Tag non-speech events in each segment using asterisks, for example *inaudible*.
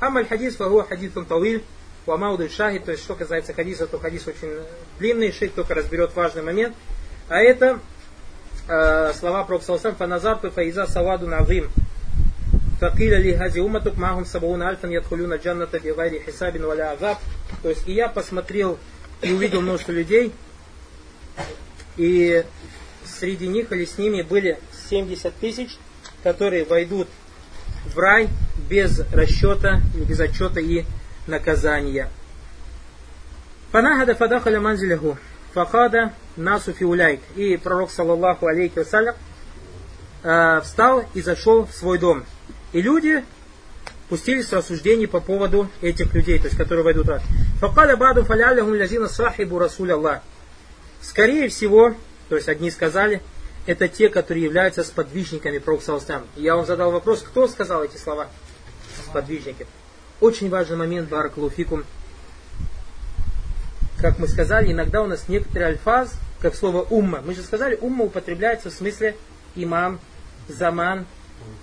Амаль хадис фагу хадисун тавиль, Уамауду шахид, то есть что касается хадиса, то хадис очень длинный, шейх только разберет важный момент. А это э, слова Пророка Саласам, фаназарту фаиза саваду назим. Факиля ли хази уматук махум сабауна альфан ядхулюна джанната бигайри хисабин валя азаб. То есть и я посмотрел и увидел множество людей, и среди них или с ними были 70 тысяч, которые войдут в рай без расчета, без отчета и наказания. Фанахада фадахаля манзиляху. Фахада насу фиуляйк. И пророк, саллаллаху алейхи вассалям, э, встал и зашел в свой дом. И люди пустились в рассуждений по поводу этих людей, то есть которые войдут в ад. Факаля баду фалялихум лязина сахибу Аллах. Скорее всего, то есть одни сказали, это те, которые являются сподвижниками Пророка. Я вам задал вопрос, кто сказал эти слова? Сподвижники. Очень важный момент, Баракалуфикум. Как мы сказали, иногда у нас некоторые альфаз, как слово умма. Мы же сказали, умма употребляется в смысле имам, заман,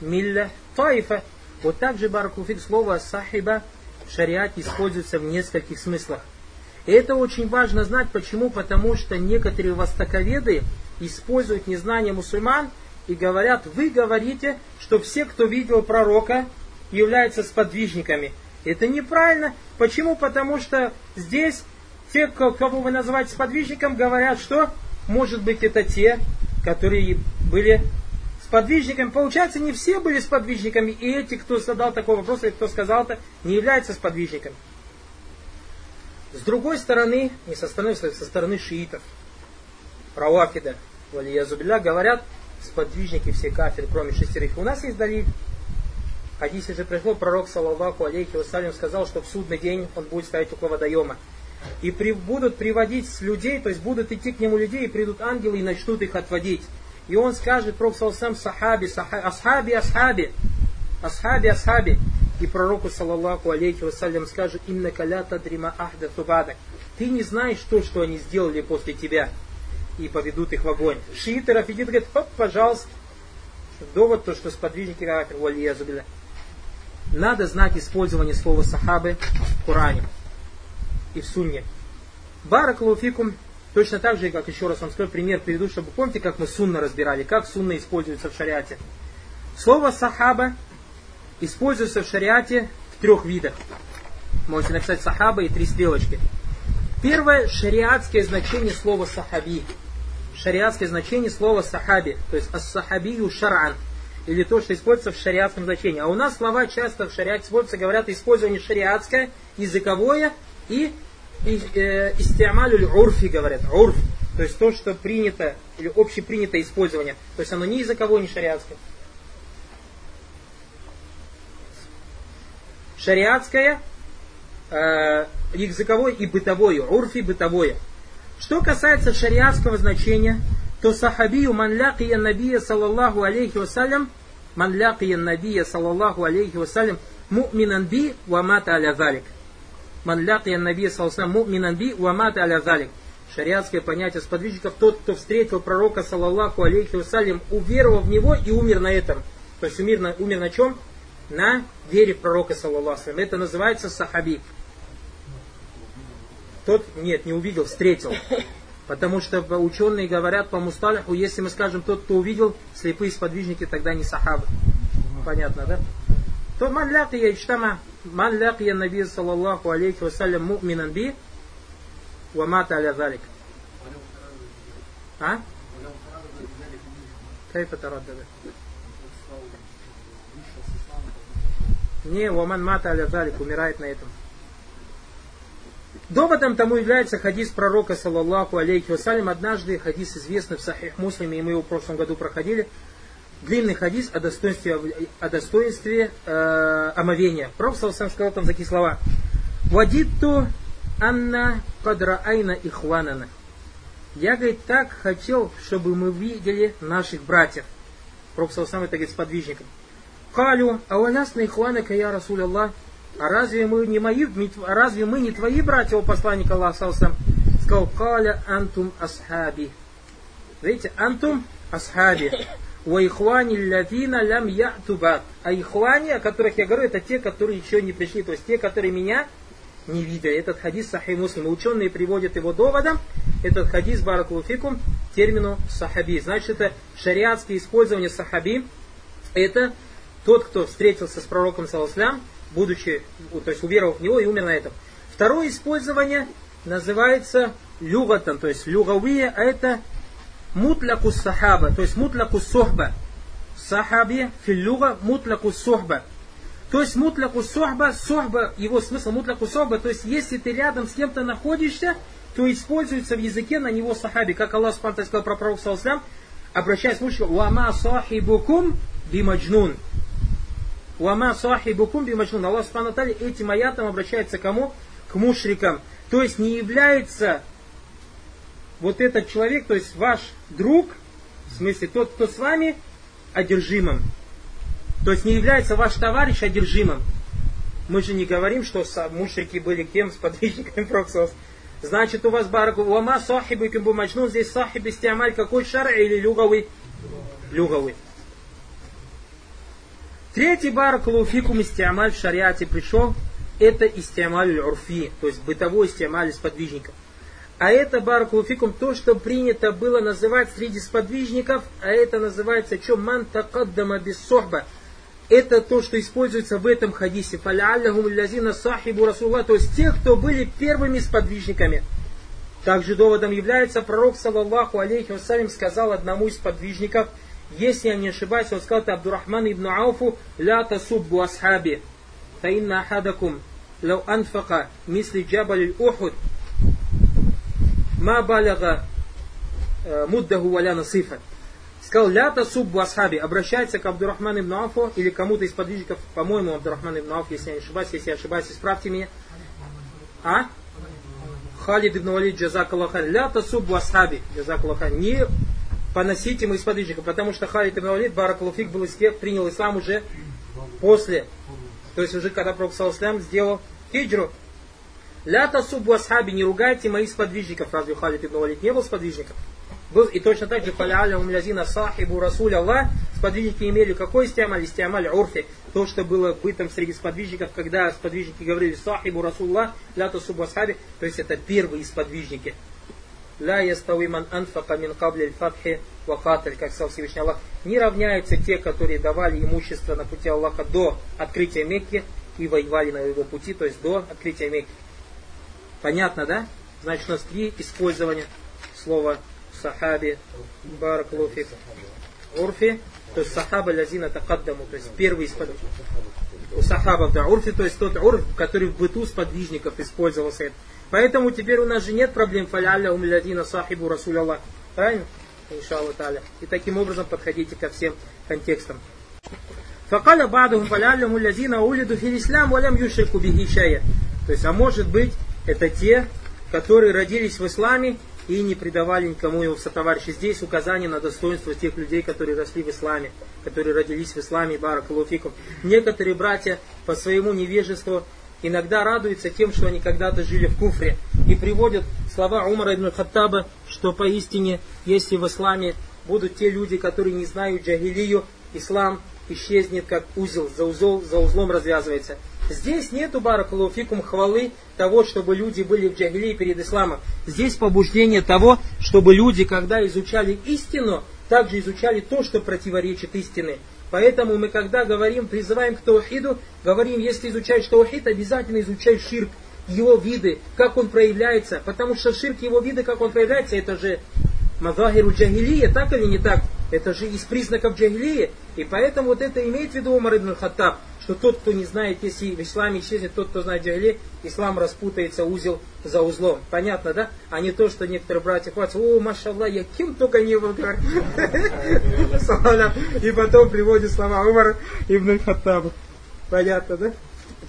милля, таифа. Вот так же, Баракалуфик, слово сахиба в шариате используется в нескольких смыслах. И это очень важно знать. Почему? Потому что некоторые востоковеды используют незнание мусульман и говорят, вы говорите, что все, кто видел пророка, являются сподвижниками. Это неправильно. Почему? Потому что здесь те, кого вы называете сподвижником, говорят, что может быть это те, которые были сподвижниками. Получается, не все были сподвижниками, и эти, кто задал такой вопрос, или кто сказал это, не являются сподвижниками. С другой стороны, не со стороны, со стороны шиитов, равафида, валиязубилля, говорят, сподвижники все кафиры, кроме шестерых. У нас есть далиль, хадисе же пришло, пророк, саллаллаху алейхи вассалям, сказал, что в судный день он будет стоять около водоема. И при, будут приводить людей, то есть будут идти к нему людей, и придут ангелы и начнут их отводить. И он скажет, пророк саллаллаху сахаби, сахаби, асхаби, асхаби, асхаби, асхаби. И пророку, саллаллаху алейхи вассалям, скажет, инна калята дрима ахда тубадак. Ты не знаешь то, что они сделали после тебя. И поведут их в огонь. Шииты, рафидит говорит, хоп, пожалуйста. Довод, то, что сподвижники кафир, валиязубилля надо знать использование слова сахабы в Коране и в Сунне. Баракалуфикум точно так же, как еще раз вам скажу, пример приведу, чтобы помните, как мы сунна разбирали, как сунна используется в шариате. Слово сахаба используется в шариате в трех видах. Можете написать сахаба и три стрелочки. Первое шариатское значение слова сахаби. Шариатское значение слова сахаби, то есть ас-сахабию шар'ан – или то, что используется в шариатском значении. А у нас слова часто в шариате используются, говорят, использование шариатское, языковое и, и э, урфи говорят, урф. То есть то, что принято, или общепринятое использование. То есть оно не языковое, не шариатское. Шариатское, э, языковое и бытовое, урфи бытовое. Что касается шариатского значения, то сахабию ман лякия набия саллаллаху алейхи вассалям ман лякия набия саллаллаху алейхи вассалям му'минан би ва мата аля залик. Ман лякия набия саллаллаху му'минан би ва мата аля залик. Шариатское понятие сподвижников, тот, кто встретил пророка, саллаллаху алейхи вассалям, уверовал в него и умер на этом. То есть умер на, умер на чем? На вере пророка, саллаллаху Это называется сахаби. Тот, нет, не увидел, встретил. Потому что ученые говорят по мусталиху, если мы скажем, тот, кто увидел, слепые сподвижники, тогда не сахабы. Понятно, да? То ман лакия ичтама, ман лакия наби саллаллаху алейхи вассалям муминан би, ва мата аля залик. А? Кайфа тараддада? Не, ваман мата аля залик, умирает на этом. Доводом тому является хадис пророка, саллаллаху алейхи вассалям. Однажды хадис известный в Сахих Муслиме, и мы его в прошлом году проходили. Длинный хадис о достоинстве, о достоинстве э, омовения. Пророк саллаллаху сказал там такие слова. Вадитту анна кадра айна ихванана. Я, говорит, так хотел, чтобы мы видели наших братьев. Пророк саллаллаху это говорит сподвижником. Калю, а у нас на ихванака я Расуль Аллах. А разве мы не мои, а разве мы не твои братья, о посланник Аллаха Сказал, каля антум асхаби. Видите, антум асхаби. Вайхуани лавина лям ятубат. А ихуани, о которых я говорю, это те, которые еще не пришли, то есть те, которые меня не видели. Этот хадис сахи муслим. Ученые приводят его доводом. Этот хадис баракулуфикум термину сахаби. Значит, это шариатское использование сахаби. Это тот, кто встретился с пророком саласлям, будучи, то есть уверовав в него и умер на этом. Второе использование называется люгатан, то есть люгавия, а это мутляку сахаба, то есть мутляку сохба. Сахаби филлюга мутляку сохба. То есть мутляку сохба, сохба, его смысл мутляку сохба, то есть если ты рядом с кем-то находишься, то используется в языке на него сахаби. Как Аллах Субхану сказал про пророка обращаясь к мужчине, «Вама сахибукум бимаджнун». «Вама сахибукум бимаджнун». Аллах Субхану этим аятом обращается к кому? К мушрикам. То есть не является вот этот человек, то есть ваш друг, в смысле тот, кто с вами, одержимым. То есть не является ваш товарищ одержимым. Мы же не говорим, что мушрики были кем, с подвижниками Проксос. Значит, у вас бараку уама кимбу мачну, здесь сахибы стиамаль какой шар или люговый? Люговый. Третий барак луфикум истиамаль в шариате пришел, это истиамаль урфи, то есть бытовой истиамаль подвижников. А это, баракулуфикум, то, что принято было называть среди сподвижников, а это называется что? Ман такаддама без. Это то, что используется в этом хадисе. Фаляллахум лязина сахибу расулла. То есть те, кто были первыми сподвижниками. Также доводом является пророк, саллаллаху алейхи вассалям, сказал одному из подвижников, если я не ошибаюсь, он сказал это Абдурахман ибн Ауфу, ля тасуббу асхаби, фаинна ахадакум, лау анфака, мисли джабаль ухуд, ма баляга э, муддаху валя насифа. Сказал, ля тасуббу асхаби, обращается к Абдурахману ибн Ауфу или кому-то из подвижников, по-моему, Абдурахман ибн Ауф, если я не ошибаюсь, если я ошибаюсь, исправьте меня. А? Халид ибн Валид, джазакаллахан, ля тасуббу асхаби, джазакаллахан, не поносите мы из подвижников, потому что Халид ибн Валид, Баракалуфик, был из тех, принял ислам уже после, то есть уже когда Пророк Саласлям сделал хиджру, Ля тасубу асхаби, не ругайте моих сподвижников. Разве Халид ибн Валид не был сподвижником? Был, и точно так же халяля умлязина сахибу расуль Аллах, сподвижники имели какой стиамаль? Стиамаль урфи. То, что было бытом среди сподвижников, когда сподвижники говорили сахибу расулла, ля тасубу асхаби, то есть это первые сподвижники. Ля ястави ман анфака мин кабли фатхи вакатль, как сказал Всевышний Аллах. Не равняются те, которые давали имущество на пути Аллаха до открытия Мекки и воевали на его пути, то есть до открытия Мекки. Понятно, да? Значит, у нас три использования слова сахаби, баракулуфик, урфи, то есть сахаба лязина такаддаму, то есть первый из у сахабов, да, урфи, то есть тот урф, который в быту сподвижников использовался. Поэтому теперь у нас же нет проблем фаляля умлядина сахибу расуль Аллах. Правильно? Иншаллах таля. И таким образом подходите ко всем контекстам. Факаля бадухум фаляля мулязина улиду филислам валям юшрику бихи То есть, а может быть, это те, которые родились в исламе и не предавали никому его сотоварища. Здесь указание на достоинство тех людей, которые росли в исламе, которые родились в исламе, баракалуфикум. Некоторые братья по своему невежеству иногда радуются тем, что они когда-то жили в куфре. И приводят слова Умара ибн Хаттаба, что поистине, если в исламе будут те люди, которые не знают джагилию, ислам исчезнет как узел, за, узол, за узлом развязывается. Здесь нету баракулуфикум хвалы того, чтобы люди были в джагилии перед исламом. Здесь побуждение того, чтобы люди, когда изучали истину, также изучали то, что противоречит истине. Поэтому мы, когда говорим, призываем к таухиду, говорим, если изучаешь таухид, обязательно изучай ширк, его виды, как он проявляется. Потому что ширк, его виды, как он проявляется, это же мазахиру джагилия, так или не так? Это же из признаков джагилии. И поэтому вот это имеет в виду Умар ибн Хаттаб что тот, кто не знает, если в исламе исчезнет тот, кто знает джахили, ислам распутается узел за узлом. Понятно, да? А не то, что некоторые братья хватятся, о, машаллах, я кем только не был, *laughs* И потом приводит слова Умара ибн Хаттаба. Понятно, да?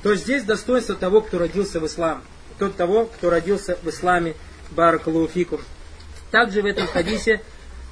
То здесь достоинство того, кто родился в ислам. Тот того, кто родился в исламе, баракалуфикум. Также в этом хадисе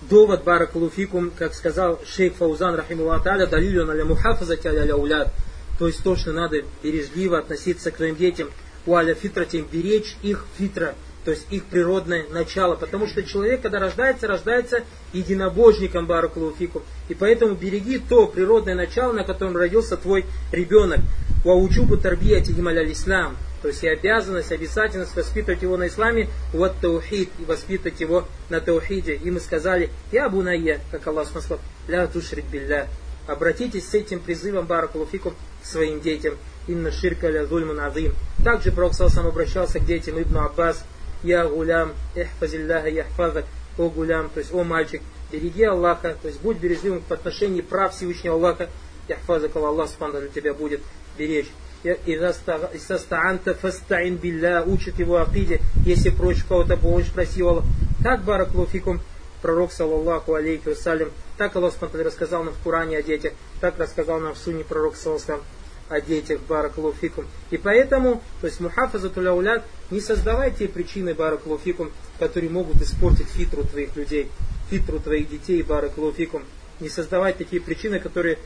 довод баракалуфикум, как сказал шейх Фаузан, рахимуллах та'аля, далилю на мухафазати аля уляд то есть то, что надо бережливо относиться к своим детям, уаля фитратим, беречь их фитра, то есть их природное начало. Потому что человек, когда рождается, рождается единобожником Баракулуфикум. И поэтому береги то природное начало, на котором родился твой ребенок. Ваучубу тарбияти гималя ислам. То есть и обязанность, обязательность воспитывать его на исламе, вот таухид, и воспитывать его на таухиде. И мы сказали, я бунайя, как Аллах сказал, ля тушрик билля. Обратитесь с этим призывом Баракулуфикум к своим детям. Инна ширка ля зульман азим. Также Пророк сам обращался к детям Ибн Аббас, я гулям, эхфазилляха яхфазак, о гулям, то есть о мальчик, береги Аллаха, то есть будь бережливым в отношении прав Всевышнего Аллаха, яхфазак Аллах Субхану для тебя будет беречь. Истастаанта фастаин билля, учит его акиде, если прочь кого-то помощь, проси Аллах. Так, бараклуфикум, пророк, саллаллаху алейхи вассалям, так Аллах Субхану рассказал нам в Коране о детях, так рассказал нам в Суне пророк, саллаллаху о детях, баракулуфикум. И поэтому, то есть мухафазатуля улят, не создавай те причины, баракулуфикум, которые могут испортить фитру твоих людей, фитру твоих детей, баракулуфикум. Не создавай такие причины, которые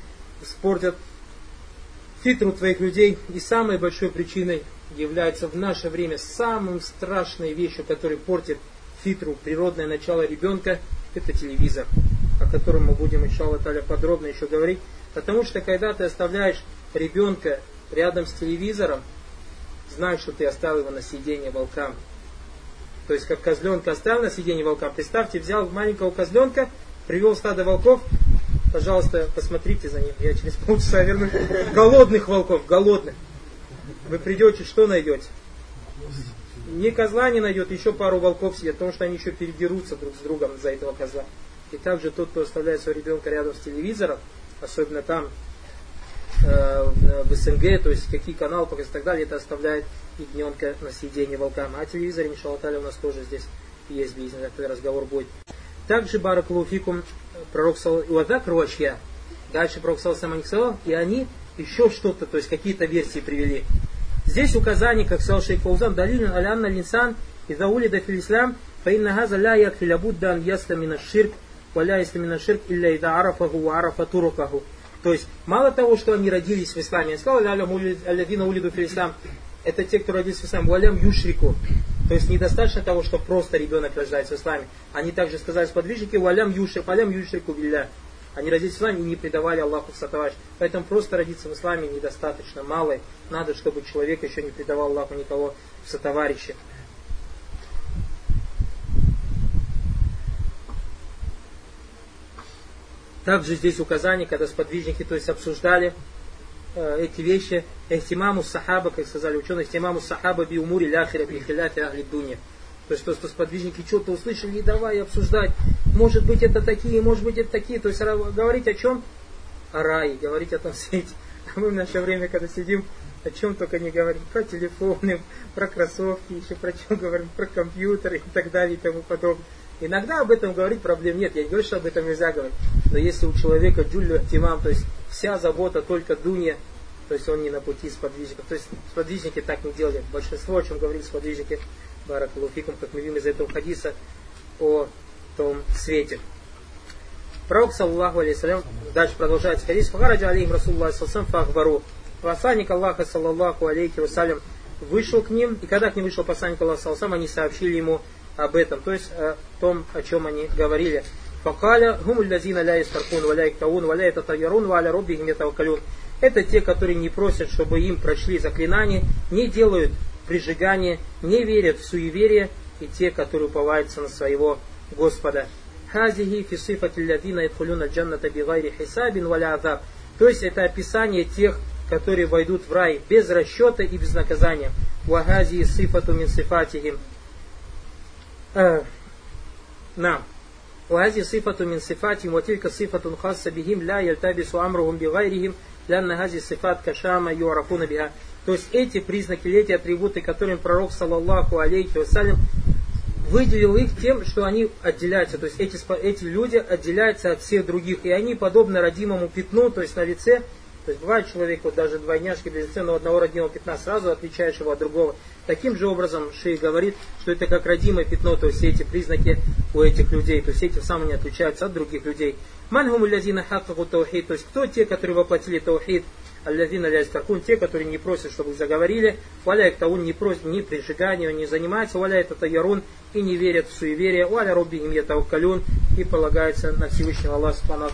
испортят фитру твоих людей. И самой большой причиной является в наше время самым страшной вещью, которая портит фитру, природное начало ребенка, это телевизор, котором мы будем, иншалла таля, подробно еще говорить. Потому что когда ты оставляешь ребенка рядом с телевизором, знай, что ты оставил его на сиденье волкам. То есть, как козленка оставил на сиденье волкам. Представьте, взял маленького козленка, привел стадо волков, пожалуйста, посмотрите за ним. Я через полчаса вернусь. Голодных волков, голодных. Вы придете, что найдете? Ни козла не найдет, еще пару волков сидят, потому что они еще передерутся друг с другом за этого козла. И также тот, кто оставляет своего ребенка рядом с телевизором, особенно там, Э, в СНГ, то есть какие каналы показывают и так далее, это оставляет ягненка на съедение волкам. А телевизор, иншаллаталя, у нас тоже здесь есть бизнес, этот разговор будет. Также Баракулуфикум, пророк Уадак Рочья, дальше пророк сам сказал, и они еще что-то, то есть какие-то версии привели. Здесь указание, как сказал шейх Фаузан, далилин алянна линсан и заулида фил ислам, фаинна газа ля якфи лабудда ан ясла мина ширк, валя мина ширк, илля ида арафаху арафа турукаху. То есть, мало того, что они родились в исламе, я сказал, алявина улиду фил это те, кто родился в исламе, валям юшрику. То есть, недостаточно того, что просто ребенок рождается в исламе. Они также сказали сподвижники, валям юшрик, валям юшрику билля. Они родились в исламе и не предавали Аллаху в сатоварищ. Поэтому просто родиться в исламе недостаточно, мало. Надо, чтобы человек еще не предавал Аллаху никого в сотоварища. Также здесь указание, когда сподвижники то есть, обсуждали э, эти вещи, эхтимаму сахаба, как сказали ученые, эхтимаму сахаба би умури ляхира би хиляфи ахли дуня. То есть, то, что сподвижники что-то услышали, и давай обсуждать, может быть это такие, может быть это такие. То есть, говорить о чем? О рае, говорить о том свете. А мы в наше время, когда сидим, о чем только не говорим, про телефоны, про кроссовки, еще про чем говорим, про компьютеры и так далее и тому подобное. Иногда об этом говорить проблем нет, я не говорю, что об этом нельзя говорить. Но если у человека джулю тимам, то есть вся забота только дунья, то есть он не на пути сподвижников. То есть сподвижники так не делали. Большинство, о чем говорили сподвижники, Баракулуфикум, как мы видим из этого хадиса, о том свете. Пророк, саллаху алейхиссалям, дальше продолжается хадис. Фахараджа алейхим Расуллах салсам фахбару. Посланник Аллаха, саллаллаху алейхи вассалям, вышел к ним, и когда к ним вышел посланник Аллаха, салсам, они сообщили ему об этом, то есть о том, о чем они говорили. Факаля гумуль лазина ля истаркун валя иктаун валя это валя роббихим ятавакалюн. Это те, которые не просят, чтобы им прочли заклинания, не делают прижигание, не верят в суеверие, и те, которые уповаются на своего Господа. Хазихи фисифати лядина идхулюна джанната хисабин валя азаб. То есть это описание тех, которые войдут в рай без расчета и без наказания. Вахази сифату мин сифатихим. نعم وهذه صفة من صفاتهم وتلك صفة خاصة بهم لا يلتبس أمرهم بغيرهم لأن هذه الصفات كشامة يعرفون بها То есть эти признаки, эти атрибуты, которыми пророк, саллаллаху алейхи вассалям, выделил их тем, что они отделяются. То есть эти, эти люди отделяются от всех других. И они подобны родимому пятну, то есть на лице, то есть бывает человек, вот даже двойняшки но одного родимого пятна сразу отличаешь его от другого. Таким же образом Шей говорит, что это как родимое пятно, то есть все эти признаки у этих людей, то есть эти самые не отличаются от других людей. Мангуму лязина хаккаху таухид, то есть кто те, которые воплотили таухид, аллазина ля истаркун, те, которые не просят, чтобы их заговорили, валя иктаун не просят ни прижигания, не занимаются, валя это таярун и не верят в суеверие, валя робби им ятавкалюн и полагается на Всевышнего Аллаха Субхану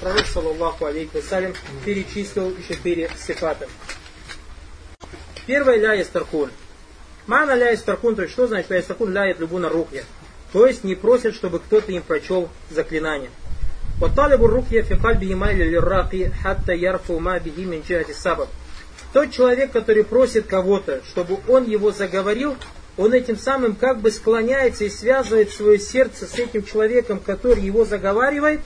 Пророк, саллаллаху алейхи вассалям, перечислил четыре сифата. Первое ля истаркун. Мана ля истаркун, то есть что значит ля истаркун, ля любуна рухья. То есть не просят, чтобы кто-то им прочел заклинание. وطالب الرقية في قلبه ميل للراقي حتى يرفع ما به من جهة السبب. Тот человек, который просит кого-то, чтобы он его заговорил, он этим самым как бы склоняется и связывает свое сердце с этим человеком, который его заговаривает,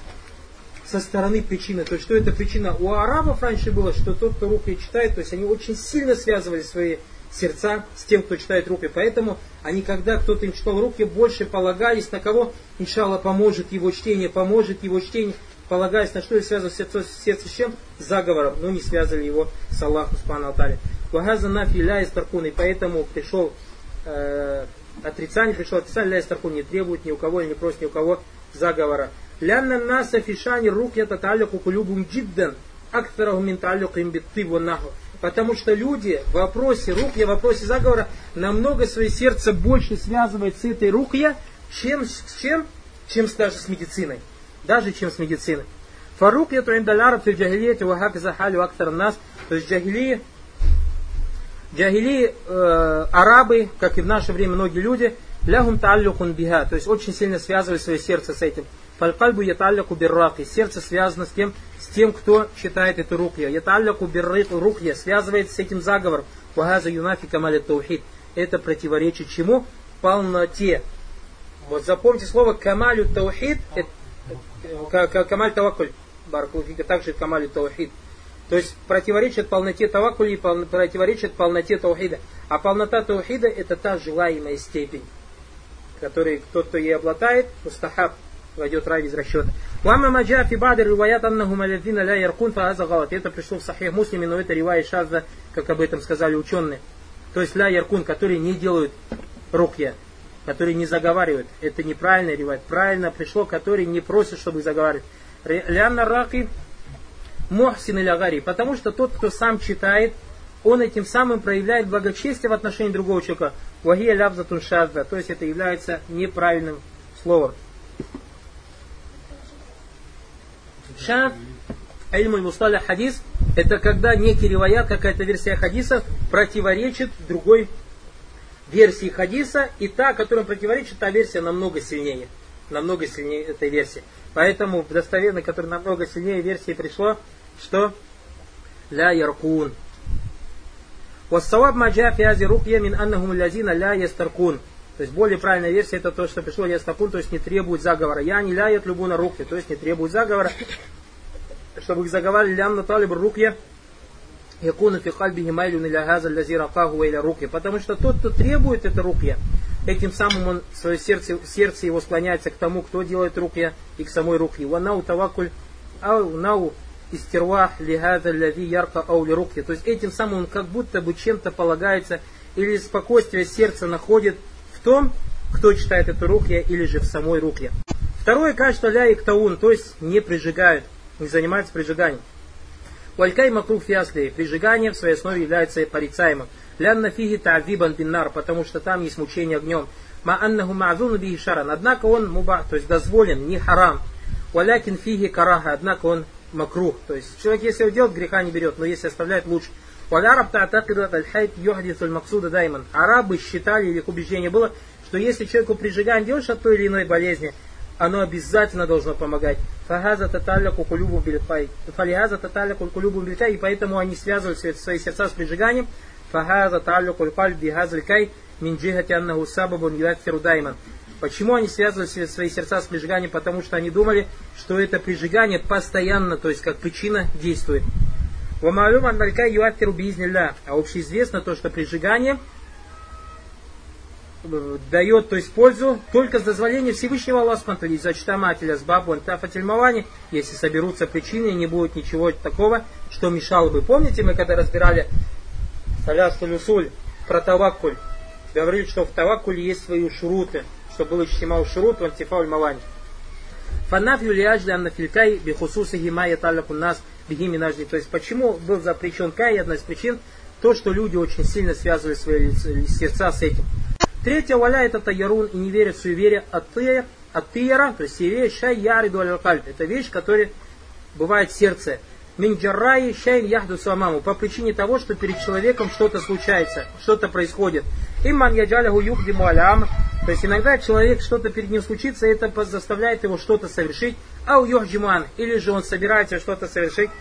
со стороны причины. То есть, что это причина? У арабов раньше было, что тот, кто руки читает, то есть они очень сильно связывали свои сердца с тем, кто читает руки. Поэтому они, когда кто-то им читал руки, больше полагались на кого, иншалла, поможет его чтение, поможет его чтение, полагаясь на что и связывали сердце, сердце с чем? С заговором, но не связывали его с Аллахом, Субхану Алтаре. Вагаза нафи ля истаркун, и поэтому пришел э, отрицание, пришло отрицание, ля истаркун не требует ни у кого, не просит ни у кого заговора. Наса фишани рук я таталюку кулюбум джиддан, актораху мин талюким битты наху. Потому что люди в вопросе рукья, в вопросе заговора намного свое сердце больше связывает с этой рукья, чем с чем? Чем даже с медициной. Даже чем с медициной. Фарукья то индаляраб фил джахилияте вахак захалю актар нас. То есть джахилии, джахили э, арабы, как и в наше время многие люди, лягум тааллюкун биха, то есть очень сильно связывали свое сердце с этим. Фалькальбу яталляку бирраки. Сердце связано с тем, с тем, кто читает эту рукья. Яталляку рукья связывает с этим заговором. Вагаза юнафи камалит таухид. Это противоречит чему? Полноте. Вот запомните слово камалю таухид. Камаль тавакуль. Баракулфика также камалю таухид. То есть противоречит полноте тавакули и противоречит полноте таухида. А полнота таухида это та желаемая степень, которой тот, кто ей обладает, мустахаб, войдет рай без расчета. Уамма маджа фи бадр риваят аннаху малядзина ля яркун фааза галат. Это пришло в сахих муслиме, но это ривая шазда, как об этом сказали ученые. То есть ля яркун, которые не делают рукья, которые не заговаривают. Это неправильно ривает. Правильно пришло, которые не просят, чтобы заговаривать. Лянна раки мухсин или агари. Потому что тот, кто сам читает, он этим самым проявляет благочестие в отношении другого человека. Вахия лявзатун шазда. То есть это является неправильным словом. Шаф, Ильмуль Мусталя хадис, это когда некий риваят, какая-то версия хадиса противоречит другой версии хадиса, и та, которая противоречит, та версия намного сильнее. Намного сильнее этой версии. Поэтому в достоверной, которая намного сильнее версии пришло, что ля яркун. Вассаваб маджа фиази рукья мин аннахум лязина ля ястаркун. То есть более правильная версия это то, что пришло ястакун, то есть не требует заговора. Я не ляет любу на руки, то есть не требует заговора, чтобы их заговаривали лям на талиб рукья. Якуна фи кальбихи майлюн иля газа лязи ракаху иля руки. Потому что тот, кто требует это рукья, этим самым он свое сердце, сердце его склоняется к тому, кто делает рукья, и к самой рукье. Ванау тавакуль ау нау истирвах лихаза лязи ярка ау ли рукья. То есть этим самым он как будто бы чем-то полагается или спокойствие сердца находит в том, кто читает эту рухья или же в самой рухье. Второе качество ля и ктаун, то есть не прижигают, не занимаются прижиганием. Валькай макрух фиасли, прижигание в своей основе является порицаемым. Лянна фиги та'вибан биннар, потому что там есть мучение огнем. Ма аннаху ма'зуну биhi шаран, однако он муба, то есть дозволен, не харам. Валякин фиги караха, однако он макрух, то есть человек, если его делает, греха не берет, но если оставляет, лучше. Валяраб та'такиду аль-хайт юхдисуль максуда дайман. Арабы считали, или их убеждение было, что если человеку прижигание делаешь от той или иной болезни, оно обязательно должно помогать. Фахаза таталяку кулюбу бильхай. Фалихаза таталяку кулюбу бильхай. И поэтому они связывают свои сердца с прижиганием. Фахаза таталяку куль бихазлькай мин джихати аннаху сабабун дайман. Почему они связывали свои сердца с прижиганием? Потому что они думали, что это прижигание постоянно, то есть как причина действует. Вамалюм анналька юаттиру биизнилля. А общеизвестно то, что прижигание э, дает, то есть пользу только с дозволения Всевышнего Аллаха из-за читамателя с бабу тафатильмавани, если соберутся причины, не будет ничего такого, что мешало бы. Помните, мы когда разбирали Салясулюсуль про таваккуль, говорили, что в таваккуле есть свои шуруты, что было чтимау шурут антифауль мавани. Фанафью лиажли аннафилькай бихусуса гима яталляку нас бегими нажди. То есть почему был запрещен кай, одна из причин, то, что люди очень сильно связывают свои сердца с этим. Третье, валя это таярун и не верят в суеверие атыр, атыра, то есть суеверие шай яриду аль Это вещь, которая бывает в сердце. Минджарраи шайн яхду самаму. По причине того, что перед человеком что-то случается, что-то происходит. Имман яджаляху юхдиму алям. То есть иногда человек, что-то перед ним случится, это заставляет его что-то совершить. Ау юхджиман. Или же он собирается что-то совершить.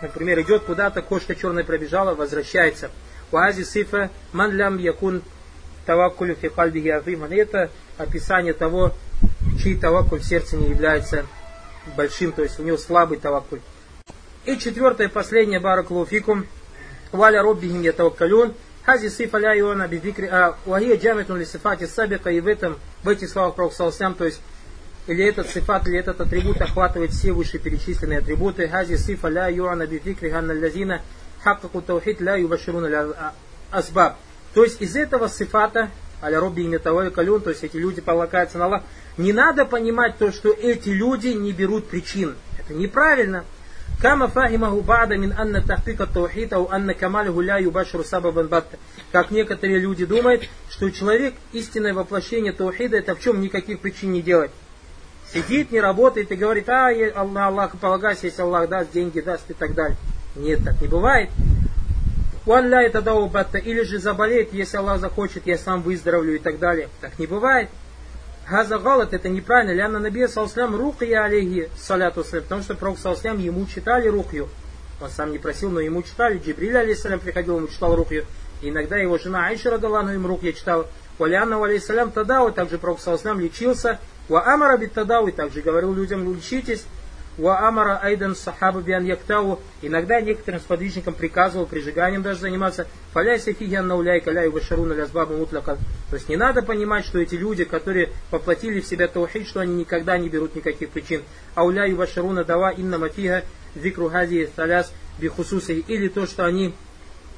Например, идет куда-то, кошка черная пробежала, возвращается. Уази сифа ман лям якун таваккулю фи кальбихи афиман. Это описание того, чей таваккуль в сердце не является большим, то есть у него слабый таваккуль. И четвертое, последнее, баракулуфикум, валя роббихим ятаваккалюн, хази сифа ля иона бификри, а вахия джамитун ли сифати сабика, и в этом, в этих словах Пророк то есть или этот сифат, или этот атрибут охватывает все вышеперечисленные атрибуты. Хази сифа ля юана бификри ханна лазина хакаку таухид ля юбаширун ля асбаб. То есть из этого сифата, аля робби и металлой калюн, то есть эти люди полагаются на Аллах, не надо понимать то, что эти люди не берут причин. Это неправильно. Кама фахимаху бада мин анна тахкика таухита у анна камалиху ля юбаширу сабабан батта. Как некоторые люди думают, что человек истинное воплощение таухида это в чем никаких причин не делать. Сидит, не работает и говорит, а, на Аллаха полагайся, если Аллах даст, деньги даст и так далее. Нет, так не бывает. Уан ля это батта, или же заболеет, если Аллах захочет, я сам выздоровлю и так далее. Так не бывает. Газа галат это неправильно. Ляна Наби Салслям рухия алейхи саляту потому что Пророк Салслям ему читали рухью. Он сам не просил, но ему читали. Джибриль алейхиссалям приходил, ему читал рухью. И иногда его жена Айша радалану им рухья читала. Валяна алейхиссалям тадау, также Пророк Салслям лечился. Ва амара бит тадау, и также говорил людям, лечитесь. Ва амара айдан сахаба биан яктау. Иногда некоторым сподвижникам приказывал прижиганием даже заниматься. Фаляйся фигян науляй каляй вашаруна лязбабу мутляка. То есть не надо понимать, что эти люди, которые воплотили в себя таухид, что они никогда не берут никаких причин. Ауляй вашаруна дава инна мафига викру хази таляс бихусуси. Или то, что они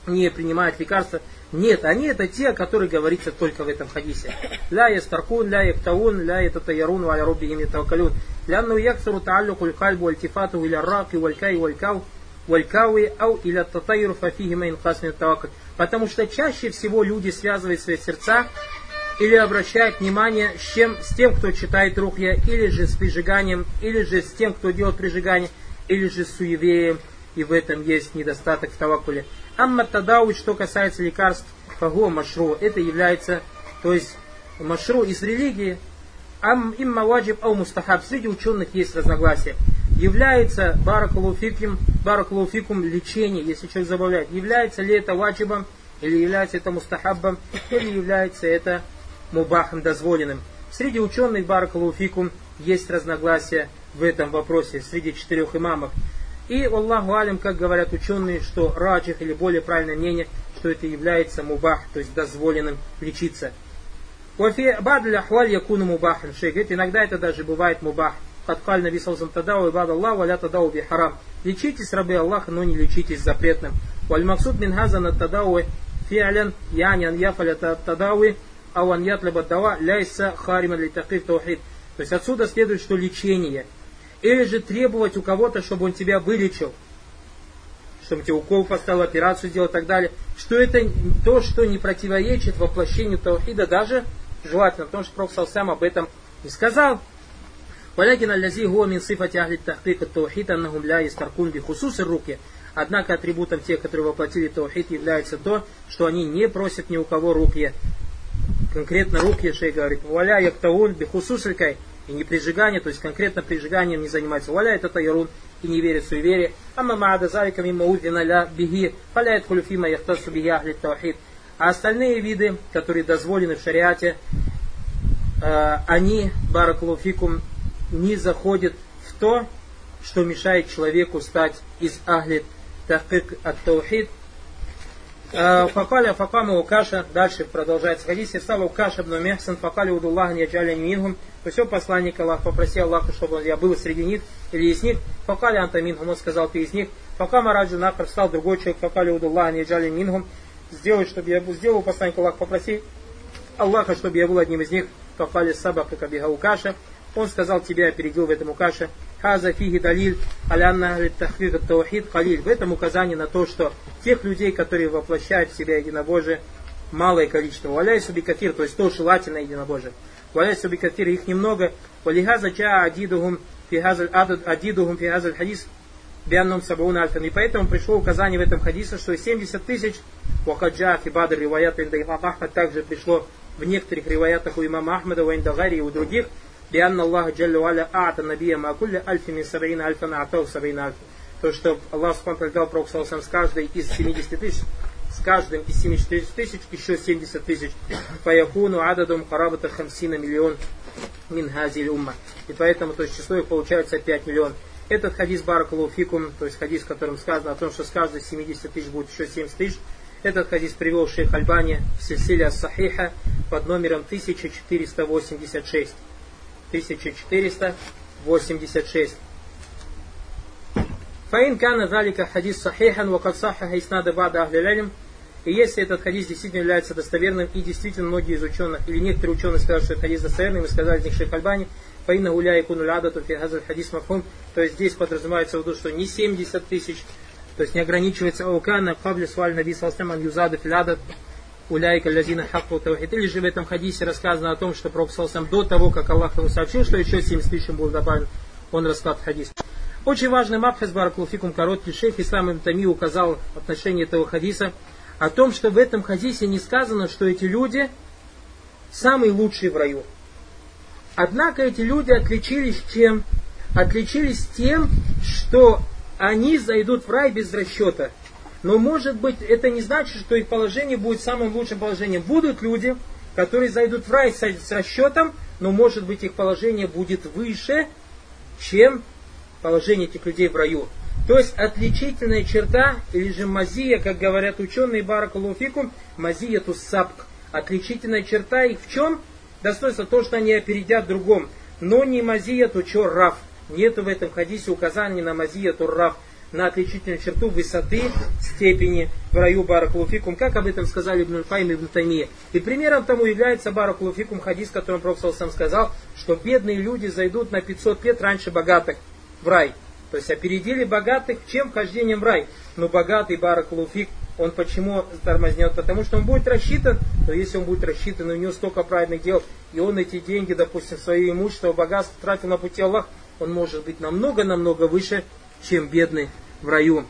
не принимают лекарства. Нет, они это те, которые говорится только в этом хадисе. Ля ястаркун, ля яктаун, ля ятатаярун, ва руббихим ятавакалюн. Лянну яксару тааллюку аль-кальбу альтифату иля раки валькай валькау валькауи ау иля татайру фафихи мейн хасмин тавакаль. Потому что чаще всего люди связывают свои сердца или обращают внимание с, чем, с тем, кто читает рухья, или же с прижиганием, или же с тем, кто делает прижигание, или же с суеверием, и в этом есть недостаток в тавакуле. Амма тадауч, что касается лекарств, фагуа машру, это является, то есть машру из религии, ам имма ваджиб ау мустахаб, среди ученых есть разногласия. Является баракулуфикум, баракулуфикум лечение, если человек забавляет, является ли это ваджибом, или является это мустахаббом, или является это мубахом дозволенным. Среди ученых баракулуфикум есть разногласия в этом вопросе, среди четырех имамов. И Аллаху алим, как говорят ученые, что раджих или более правильное мнение, что это является мубах, то есть дозволенным лечиться. Вафи бадль ахваль якуну мубахан. Шейх говорит, иногда это даже бывает мубах. Каткаль наби салсам тадау и бад Аллах валя тадау би харам. Лечитесь, рабы Аллаха, но не лечитесь запретным. Валь максуд мин хаза на тадау фи'лян яни ан яфаля тадауи ау ан ятлаба дава ляйса харима ли такиф таухид. То есть отсюда следует, что лечение – или же требовать у кого-то, чтобы он тебя вылечил, чтобы тебе укол поставил, операцию сделал и так далее, что это то, что не противоречит воплощению Таухида, даже желательно, потому что Пророк сам об этом и сказал. ولكن الذي هو من صفة أهل التحقيق التوحيد أنهم لا يسترقون بخصوص الرقية. Однако атрибутом тех, которые воплотили таухид, является то, что они не просят ни у кого рукья. Конкретно рукья, шей говорит, валя яктаун бихусусалькай, и не прижигание, то есть конкретно прижиганием не занимается. Валя это таярун и не верит в суеверие. Амма маада залика мимма удвина ля биги, фаляет хулюфима яхтасу биги ахли таухид. А остальные виды, которые дозволены в шариате, э, они, баракулуфикум, не заходят в то, что мешает человеку стать из ахли тахкик от таухид, Факаля факама Укаша, дальше продолжается хадис, стала Укаша ибн Мехсан, факаля удуллах не джаля минхум, то посланник Аллах попросил Аллаха, чтобы я был среди них, или из них, факаля антаминхум, он сказал, ты из них, факама раджу нахар, встал другой человек, факаля удуллах не джаля минхум, сделай, чтобы я был, сделал посланник Аллах, попроси Аллаха, чтобы я был одним из них, факаля саба, как обега Укаша, он сказал, тебя опередил в этом Укаше, Хаза фиги далиль алянна тахвик таухид калиль. В этом указание на то, что тех людей, которые воплощают в себя единобожие, малое количество. Валяй суби кафир, то есть то желательное единобожие. Валяй суби кафир, их немного. Валихаза ча адидухум адидухум фигазаль хадис бианном сабаун альфан. И поэтому пришло указание в этом хадисе, что 70 тысяч Вахаджа Фибадр Риваят Имам Ахмад также пришло в некоторых риваятах у имама Ахмада, у Индагари и у других, Бианна Аллах Джаллю Аля Аата Набия Макулля Альфи Мин Сабаина Альфана Атау Сабаина Альфа. То, что Аллах Субхану дал Пророк с каждой из 70 тысяч, с каждым из 74 тысяч еще 70 тысяч. Фаякуну ададум карабата хамсина миллион мин хазиль умма. И поэтому то есть число их получается 5 миллионов. Этот хадис Баракалуфикум, то есть хадис, в котором сказано о том, что с каждой 70 тысяч будет еще 70 тысяч, этот хадис привел шейх Альбани в Сильсиле Сахиха под номером 1486. 1486. Фаин кана залика хадис сахихан, вакад сахаха иснада бада ахлилялим. И если этот хадис действительно является достоверным, и действительно многие из ученых, или некоторые ученые сказали, что этот хадис достоверный, мы сказали них шейх Альбани, фаина гуля и куну лядату хадис мафхум, то есть здесь подразумевается в виду, что не 70 тысяч, то есть не ограничивается аукана кабли сваль наби салстаман юзада филядат уляйка лязина хакку таухид. Или же в этом хадисе рассказано о том, что Пророк до того, как Аллах ему сообщил, что еще 70 тысяч был добавлен, он рассказал хадис. Очень важный мабхас баракулфикум короткий шейх Ислам Тами указал в отношении этого хадиса о том, что в этом хадисе не сказано, что эти люди самые лучшие в раю. Однако эти люди отличились чем? Отличились тем, что они зайдут в рай без расчета. Но может быть это не значит, что их положение будет самым лучшим положением. Будут люди, которые зайдут в рай с, расчетом, но может быть их положение будет выше, чем положение этих людей в раю. То есть отличительная черта, или же мазия, как говорят ученые Баракалуфикум, мазия туссапк. Отличительная черта их в чем? Достоинство то, что они опередят другом. Но не мазия ту раф. Нету в этом хадисе указаний на мазия раф на отличительную черту высоты, степени в раю Баракулуфикум, как об этом сказали Ибн Файм и Ибн Таймия. И примером тому является Баракулуфикум хадис, в котором Пророк сам сказал, что бедные люди зайдут на 500 лет раньше богатых в рай. То есть опередили богатых чем вхождением в рай. Но богатый Баракулуфик, он почему тормознет? Потому что он будет рассчитан, то если он будет рассчитан, у него столько правильных дел, и он эти деньги, допустим, свое имущество, богатство тратил на пути Аллаха, он может быть намного-намного выше, чем бедный в раю.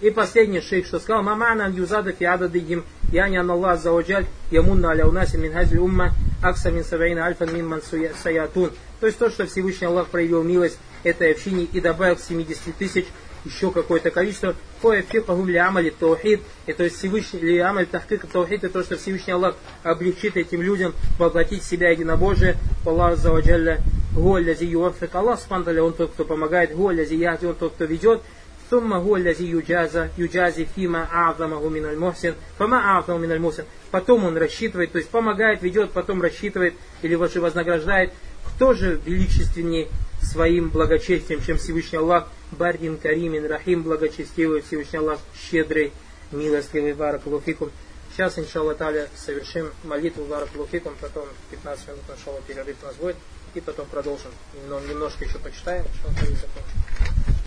И последний шейх, что сказал, мамана юзада фи ададихим, яни ан Аллах заваджаль, ямунна аля унаси мин хазли умма, акса мин саваина альфан мин ман саятун. То есть то, что Всевышний Аллах проявил милость этой общине и добавил к 70 тысяч еще какое-то количество. Кое фикахум ли амали таухид, и то есть Всевышний ли амаль тахкик таухид, это то, что Всевышний Аллах облегчит этим людям воплотить себя единобожие. Аллах заваджалля гуаллязи юафик. Аллах спандали, он тот, кто помогает, гуаллязи яхди, он тот, кто ведет. ثم هو الذي يجازى يجازي فيما أعظمه من المحسن فما أعظمه من المحسن потом он рассчитывает, то есть помогает, ведет, потом рассчитывает или вознаграждает. Кто же величественнее своим благочестием, чем Всевышний Аллах, Барин Каримин Рахим, благочестивый Всевышний Аллах, щедрый, милостливый, Баракулуфикум. Сейчас, иншаллах таля, совершим молитву Баракулуфикум, потом 15 минут, иншаллах, перерыв у нас будет, и потом продолжим. Но немножко еще почитаем, что закончим.